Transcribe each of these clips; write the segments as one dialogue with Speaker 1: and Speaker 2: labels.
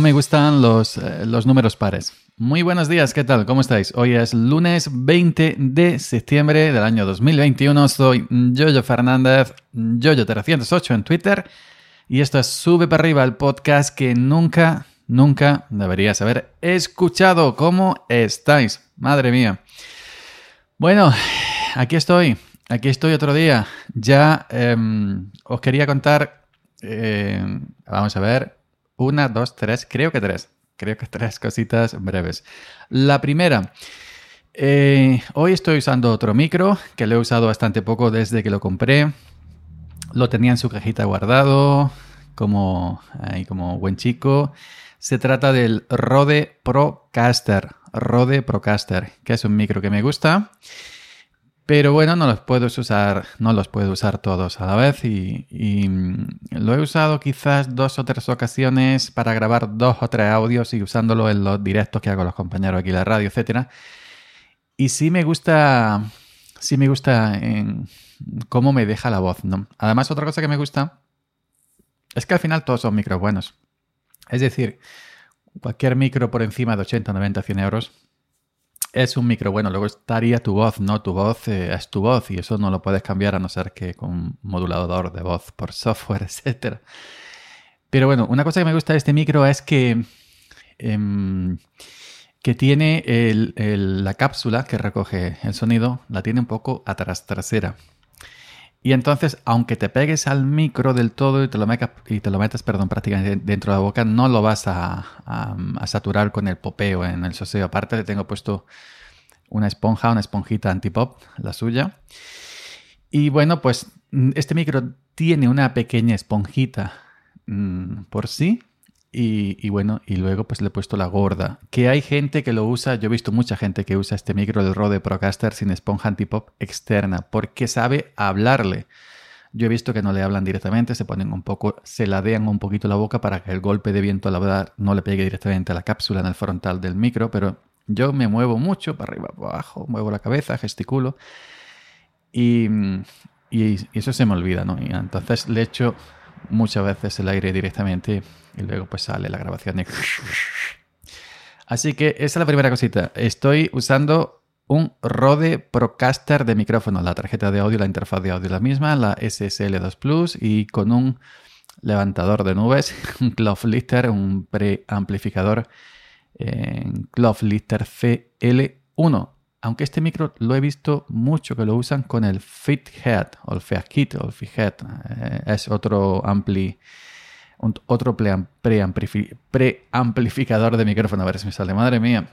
Speaker 1: ¿Cómo me gustan los, eh, los números pares? Muy buenos días, ¿qué tal? ¿Cómo estáis? Hoy es lunes 20 de septiembre del año 2021. Soy Jojo Fernández, Jojo308 en Twitter. Y esto es Sube para arriba, el podcast que nunca, nunca deberías haber escuchado. ¿Cómo estáis? Madre mía. Bueno, aquí estoy. Aquí estoy otro día. Ya em, os quería contar. Eh, vamos a ver. Una, dos, tres. Creo que tres. Creo que tres cositas breves. La primera. eh, hoy estoy usando otro micro que lo he usado bastante poco desde que lo compré. Lo tenía en su cajita guardado, como, ahí, como buen chico. Se trata del Rode Procaster. Rode Procaster, que es un micro que me gusta. Pero bueno, no los puedo usar, no los puedo usar todos a la vez y, mm, lo he usado quizás dos o tres ocasiones para grabar dos o tres audios y usándolo en los directos que hago los compañeros aquí en la radio, etcétera. Y sí me gusta, sí me gusta en cómo me deja la voz, ¿no? Además, otra cosa que me gusta es que al final todos son micros buenos. Es decir, cualquier micro por encima de 80, 90, 100 euros es un micro bueno. Luego estaría tu voz, ¿no? Tu voz eh, es tu voz y eso no lo puedes cambiar a no ser que con un modulador de voz por software, etc. Pero bueno, una cosa que me gusta de este micro es que, em, que tiene el- la cápsula que recoge el sonido, la tiene un poco atrás trasera. Y entonces, aunque te pegues al micro del todo y te lo metas, y te lo metas perdón, prácticamente dentro de la boca, no lo vas a, saturar con el popeo en el soseo. Aparte, le tengo puesto una esponja, una esponjita antipop, la suya. Y bueno, pues mm, este micro tiene una pequeña esponjita mm, por sí. Y, y bueno, y luego pues le he puesto la gorda. Que hay gente que lo usa, yo he visto mucha gente que usa este micro del Rode Procaster sin esponja antipop externa, porque sabe hablarle. Yo he visto que no le hablan directamente, se ponen un poco, se ladean un poquito la boca para que el golpe de viento al hablar no le pegue directamente a la cápsula en el frontal del micro, pero yo me muevo mucho para arriba, para abajo, muevo la cabeza, gesticulo y, y eso se me olvida, ¿no? Y entonces le echo muchas veces el aire directamente y luego pues sale la grabación. Así que esa es la primera cosita. Estoy usando un Rode Procaster de micrófono. La tarjeta de audio, la interfaz de audio la misma, la SSL2 Plus y con un levantador de nubes, un Lifter, un preamplificador eh, Cloud Lifter CL1. Aunque este micro lo he visto mucho que lo usan con el FitHead o el FeatKit o el FitHead. Eh, es otro ampli, otro pream- preamplifi- preamplificador de micrófono. A ver si me sale. Madre mía.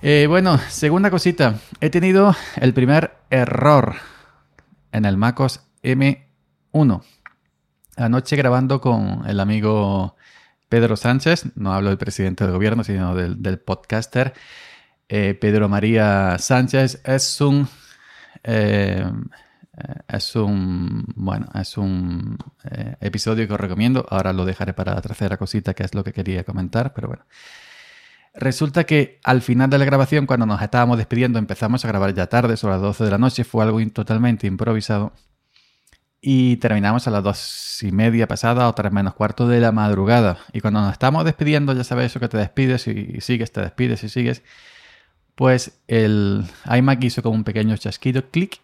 Speaker 1: Eh, bueno, segunda cosita. He tenido el primer error en el MacOS M1. Anoche grabando con el amigo Pedro Sánchez, no hablo del presidente del gobierno, sino del, del podcaster. Eh, Pedro María Sánchez es un eh, es un bueno es un eh, episodio que os recomiendo. Ahora lo dejaré para la tercera cosita que es lo que quería comentar pero bueno. Resulta que al final de la grabación cuando nos estábamos despidiendo empezamos a grabar ya tarde sobre las 12 de la noche fue algo totalmente improvisado. Y terminamos a las dos y media pasada o tres menos cuarto de la madrugada. Y cuando nos estamos despidiendo ya sabes eso que te despides y sigues te despides y sigues pues el iMac hizo como un pequeño chasquido, clic,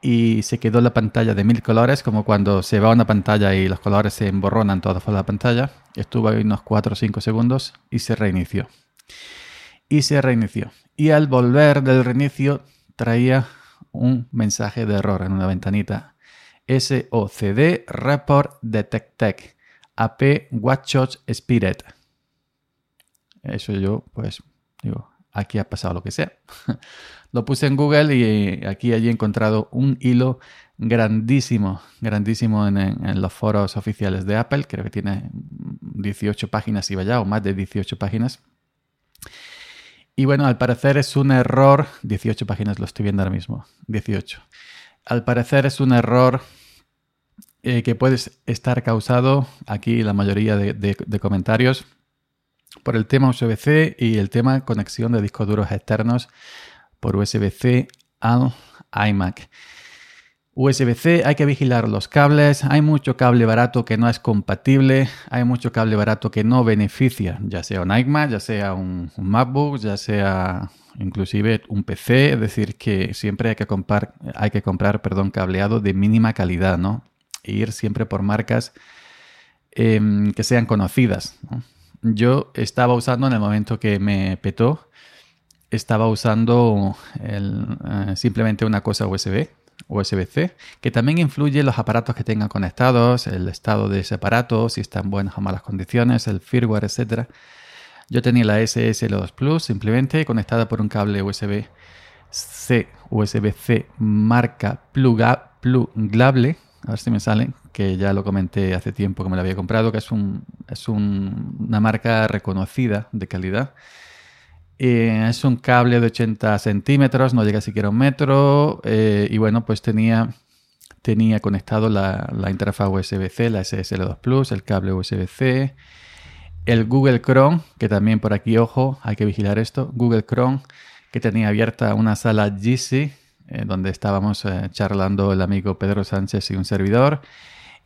Speaker 1: y se quedó la pantalla de mil colores, como cuando se va una pantalla y los colores se emborronan todos por la pantalla. Estuvo ahí unos 4 o 5 segundos y se reinició. Y se reinició. Y al volver del reinicio traía un mensaje de error en una ventanita. SOCD Report Detected AP Watchos Spirit. Eso yo, pues, digo, aquí ha pasado lo que sea. lo puse en Google y aquí allí he encontrado un hilo grandísimo, grandísimo en, los foros oficiales de Apple. Creo que tiene 18 páginas y vaya, o más de 18 páginas. Y bueno, al parecer es un error. 18 páginas lo estoy viendo ahora mismo. 18. Al parecer es un error eh, que puede estar causado, aquí la mayoría de comentarios, por el tema USB-C y el tema conexión de discos duros externos por USB-C al iMac. USB-C, hay que vigilar los cables, hay mucho cable barato que no es compatible, hay mucho cable barato que no beneficia, ya sea un iMac, ya sea un, MacBook, ya sea inclusive un PC, es decir, que siempre hay que comprar, hay que comprar perdón, cableado de mínima calidad, ¿no? E ir siempre por marcas em, que sean conocidas. Yo estaba usando en el momento que me petó, estaba usando eh, simplemente una cosa USB USB-C, que también influye los aparatos que tengan conectados, el estado de ese aparato, si está en buenas o malas condiciones, el firmware, etc. Yo tenía la SSL2 Plus simplemente conectada por un cable USB-C, USB-C marca plugable, a ver si me sale, que ya lo comenté hace tiempo que me lo había comprado, que es, es una marca reconocida de calidad eh, es un cable de 80 centímetros, no llega siquiera a un metro. Eh, y bueno, pues tenía, tenía conectado la, interfaz USB-C, la SSL2 Plus, el cable USB-C, el Google Chrome, que también por aquí, ojo, hay que vigilar esto. Google Chrome, que tenía abierta una sala GC, eh, donde estábamos charlando el amigo Pedro Sánchez y un servidor.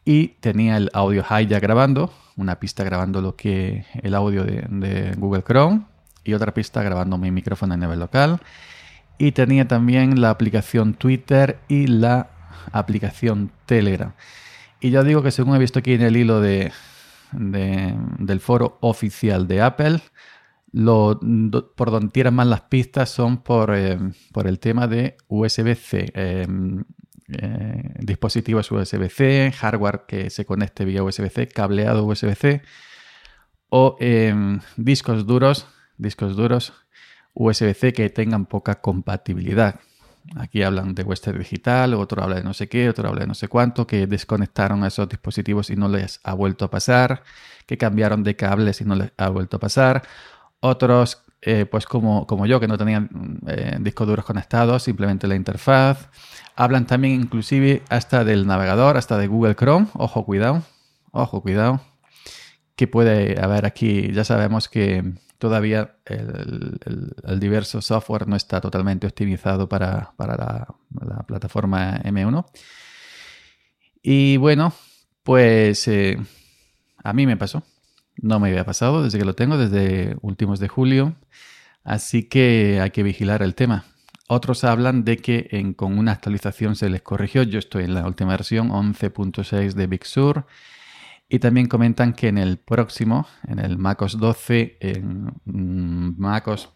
Speaker 1: Y tenía el audio ya grabando, una pista grabando lo que el audio de Google Chrome y otra pista grabando mi micrófono a nivel local. Y tenía también la aplicación Twitter y la aplicación Telegram. Y ya digo que según he visto aquí en el hilo de, del foro oficial de Apple, lo, por donde tiran más las pistas son por, eh, por el tema de USB-C. Em, eh, dispositivos USB-C, hardware que se conecte vía USB-C, cableado USB-C o discos duros discos duros USB-C que tengan poca compatibilidad. Aquí hablan de Western Digital, otro habla de no sé qué, otro habla de no sé cuánto, que desconectaron a esos dispositivos y no les ha vuelto a pasar, que cambiaron de cables y no les ha vuelto a pasar. Otros, eh, pues como, como yo, que no tenían eh, discos duros conectados, simplemente la interfaz. Hablan también inclusive hasta del navegador, hasta de Google Chrome. Ojo, cuidado. Ojo, cuidado. Que puede haber aquí, ya sabemos que todavía el, diverso software no está totalmente optimizado para, la, plataforma M1. Y bueno, pues eh, a mí me pasó. No me había pasado desde que lo tengo, desde últimos de julio. Así que hay que vigilar el tema. Otros hablan de que con una actualización se les corrigió. Yo estoy en la última versión 11.6 de Big Sur y también comentan que en el próximo, en el MacOS 12, en MacOS,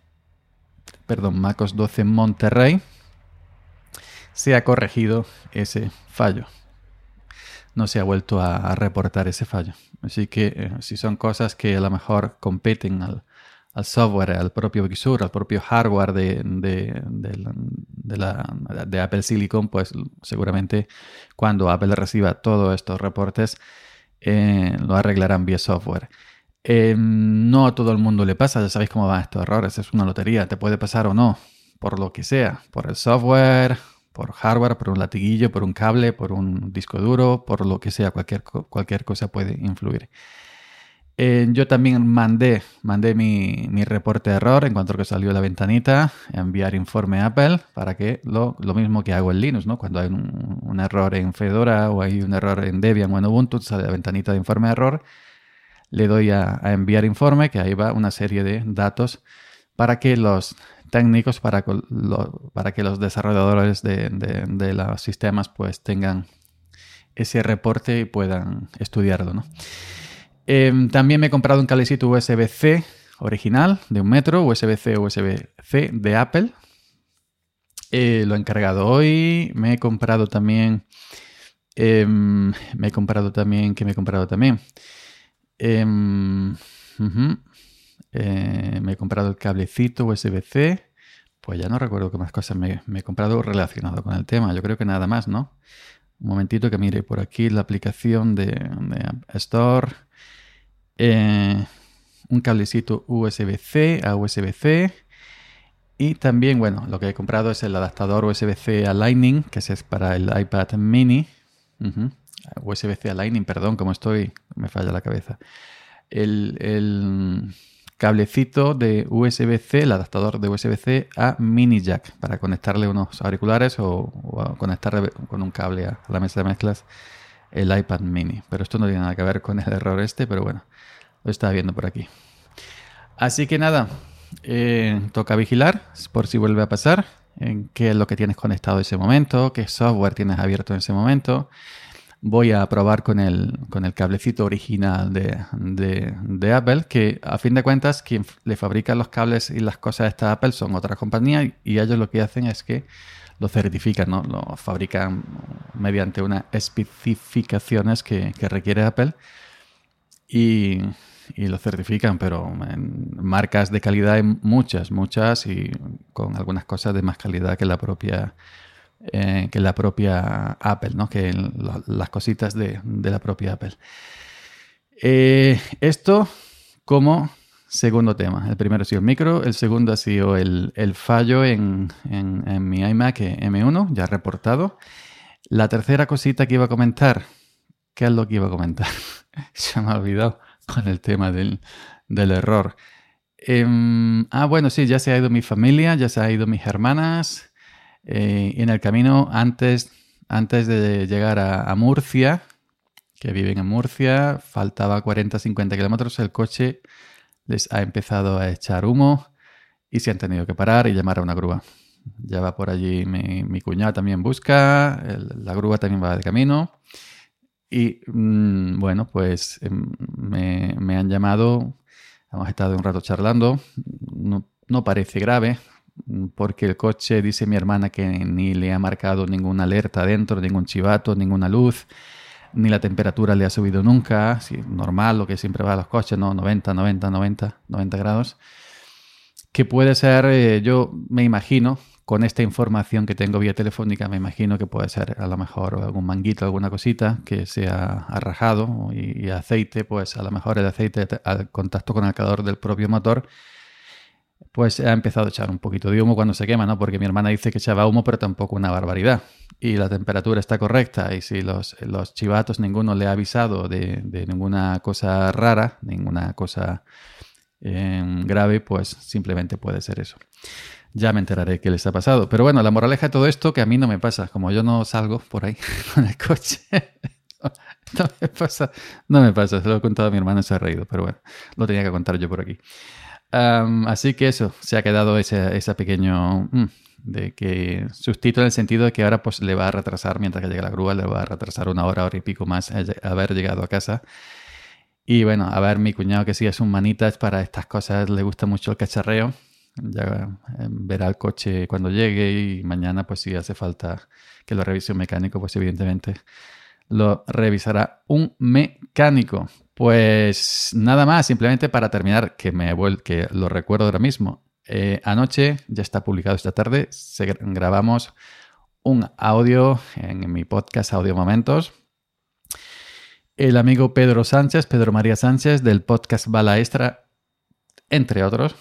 Speaker 1: perdón, MacOS 12 Monterrey, se ha corregido ese fallo. No se ha vuelto a, reportar ese fallo. Así que eh, si son cosas que a lo mejor competen al, software, al propio Big al propio hardware de, Apple Silicon, pues seguramente cuando Apple reciba todos estos reportes eh, lo arreglarán vía software. Eh, no a todo el mundo le pasa, ya sabéis cómo van estos errores, es una lotería, te puede pasar o no, por lo que sea, por el software, por hardware, por un latiguillo, por un cable, por un disco duro, por lo que sea, cualquier, cualquier cosa puede influir. Eh, yo también mandé, mandé mi, reporte de error en cuanto que salió la ventanita, enviar informe a Apple para que lo, mismo que hago en Linux, ¿no? Cuando hay un, error en Fedora o hay un error en Debian o en Ubuntu, sale la ventanita de informe de error, le doy a, enviar informe, que ahí va una serie de datos para que los técnicos, para, para que los desarrolladores de, de los sistemas pues tengan ese reporte y puedan estudiarlo, ¿no? Em, también me he comprado un cablecito USB-C original de un metro, USB-C USB-C de Apple. Eh, lo he encargado hoy. Me he comprado también. Em, me he comprado también. ¿Qué me he comprado también? Em, eh, me he comprado el cablecito USB-C. Pues ya no recuerdo qué más cosas me, he comprado relacionado con el tema. Yo creo que nada más, ¿no? Un momentito que mire por aquí la aplicación de, de Store. Eh, un cablecito USB-C a USB-C. Y también, bueno, lo que he comprado es el adaptador USB-C a Lightning, que es para el iPad mini. USB-C a Lightning, perdón, como estoy, me falla la cabeza. El, cablecito de USB-C, el adaptador de USB-C a mini jack para conectarle unos auriculares o, conectarle con un cable a la mesa de mezclas el iPad mini. Pero esto no tiene nada que ver con el error este, pero bueno, lo estaba viendo por aquí. Así que nada, eh, toca vigilar por si vuelve a pasar, en qué es lo que tienes conectado en ese momento, qué software tienes abierto en ese momento. Voy a probar con el, con el cablecito original de, Apple, que a fin de cuentas quien le fabrica los cables y las cosas a esta Apple son otra compañía y ellos lo que hacen es que lo certifican, ¿no? lo fabrican mediante unas especificaciones que, que requiere Apple y, y, lo certifican, pero en marcas de calidad hay muchas, muchas y con algunas cosas de más calidad que la propia eh, que la propia Apple, ¿no? que las cositas de, de, la propia Apple. Eh, esto como Segundo tema. El primero ha sido el micro, el segundo ha sido el, fallo en, mi iMac M1, ya reportado. La tercera cosita que iba a comentar, ¿qué es lo que iba a comentar? Se me ha olvidado con el tema del, error. Em, ah, bueno, sí, ya se ha ido mi familia, ya se ha ido mis hermanas. Eh, en el camino, antes, antes de llegar a, Murcia, que viven en Murcia, faltaba 40-50 kilómetros, el coche les ha empezado a echar humo y se han tenido que parar y llamar a una grúa. Ya va por allí mi, cuñado también busca, la grúa también va de camino. Y mm, bueno, pues em, me, han llamado, hemos estado un rato charlando, no, no parece grave, porque el coche, dice mi hermana, que ni le ha marcado ninguna alerta dentro, ningún chivato, ninguna luz ni la temperatura le ha subido nunca, si normal, lo que siempre va a los coches, ¿no? 90, 90, 90, 90 grados. Que puede ser, eh, yo me imagino, con esta información que tengo vía telefónica, me imagino que puede ser a lo mejor algún manguito, alguna cosita que se ha rajado y, y aceite, pues a lo mejor el aceite al contacto con el calor del propio motor pues ha empezado a echar un poquito de humo cuando se quema, ¿no? Porque mi hermana dice que echaba humo, pero tampoco una barbaridad. Y la temperatura está correcta. Y si los, chivatos ninguno le ha avisado de, ninguna cosa rara, ninguna cosa em, grave, pues simplemente puede ser eso. Ya me enteraré qué les ha pasado. Pero bueno, la moraleja de todo esto que a mí no me pasa. Como yo no salgo por ahí con el coche. no me pasa. No me pasa. Se lo he contado a mi hermana y se ha reído. Pero bueno, lo tenía que contar yo por aquí así que eso, se ha quedado ese, ese pequeño mm, de que sustito en el sentido de que ahora pues le va a retrasar mientras que llegue la grúa, le va a retrasar una hora, hora y pico más haber llegado a casa. Y bueno, a ver, mi cuñado que sí es un manitas para estas cosas, le gusta mucho el cacharreo. Ya em, verá el coche cuando llegue y mañana pues si hace falta que lo revise un mecánico, pues evidentemente lo revisará un mecánico. Pues nada más, simplemente para terminar, que me que lo recuerdo ahora mismo. Eh, anoche, ya está publicado esta tarde, grabamos un audio en mi podcast Audio Momentos. El amigo Pedro Sánchez, Pedro María Sánchez, del podcast Bala Extra, entre otros.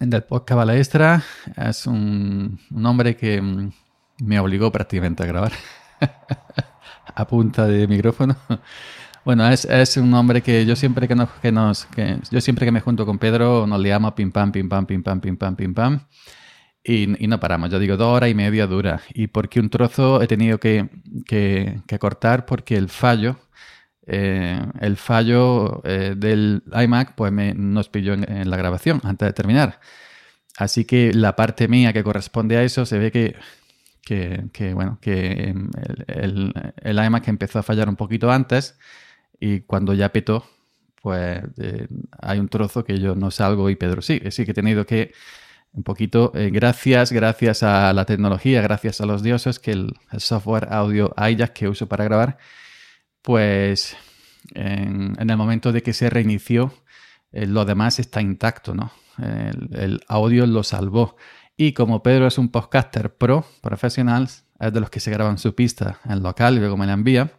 Speaker 1: Del podcast Bala Extra es un, un hombre que mm, me obligó prácticamente a grabar a punta de micrófono. Bueno, es, es, un hombre que yo siempre que nos, que nos que yo siempre que me junto con Pedro nos liamos pim pam, pim pam, pim pam, pim pam, pim pam. Y, y no paramos. Yo digo, dos horas y media dura. Y porque un trozo he tenido que, que, que cortar porque el fallo, eh, el fallo eh, del iMac, pues me, nos pilló en, la grabación antes de terminar. Así que la parte mía que corresponde a eso se ve que, que, bueno, que el, el, el iMac empezó a fallar un poquito antes y cuando ya petó, pues eh, hay un trozo que yo no salgo y Pedro sí. Así que he tenido que un poquito, eh, gracias, gracias a la tecnología, gracias a los dioses, que el, software audio Ajax que uso para grabar, pues en, el momento de que se reinició, eh, lo demás está intacto, ¿no? El, audio lo salvó. Y como Pedro es un podcaster pro, profesional, es de los que se graban su pista en local y luego me la envía,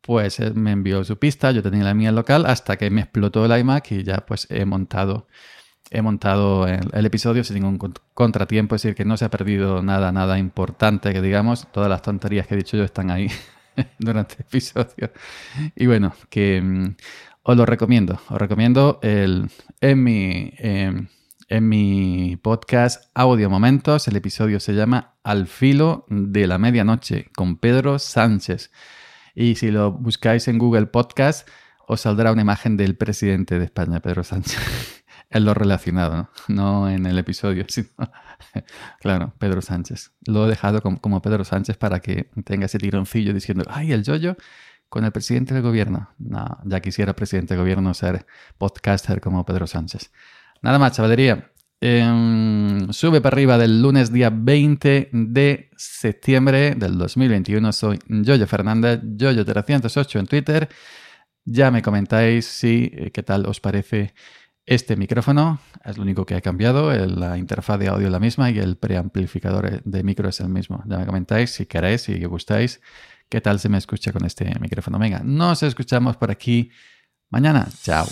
Speaker 1: pues eh, me envió su pista, yo tenía la mía local, hasta que me explotó el iMac y ya pues he montado, he montado el, episodio sin ningún contratiempo, es decir, que no se ha perdido nada, nada importante, que digamos, todas las tonterías que he dicho yo están ahí durante el episodio. Y bueno, que mm, Os lo recomiendo. Os recomiendo el, en, mi, em, en mi podcast Audio Momentos. El episodio se llama Al filo de la medianoche con Pedro Sánchez. Y si lo buscáis en Google Podcast, os saldrá una imagen del presidente de España, Pedro Sánchez. en lo relacionado, ¿no? en el episodio, sino, claro, Pedro Sánchez. Lo he dejado como, Pedro Sánchez para que tenga ese tironcillo diciendo, ay, el yoyo con el presidente del gobierno. No, ya quisiera presidente del gobierno ser podcaster como Pedro Sánchez. Nada más, chavalería. Em, sube para arriba del lunes día 20 de septiembre del 2021. Soy Yoyo Fernández, Yoyo308 en Twitter. Ya me comentáis si, eh, qué tal os parece este micrófono es lo único que ha cambiado, la interfaz de audio es la misma y el preamplificador de micro es el mismo. Ya me comentáis si queréis, si gustáis, qué tal se me escucha con este micrófono. Venga, nos escuchamos por aquí mañana. Chao.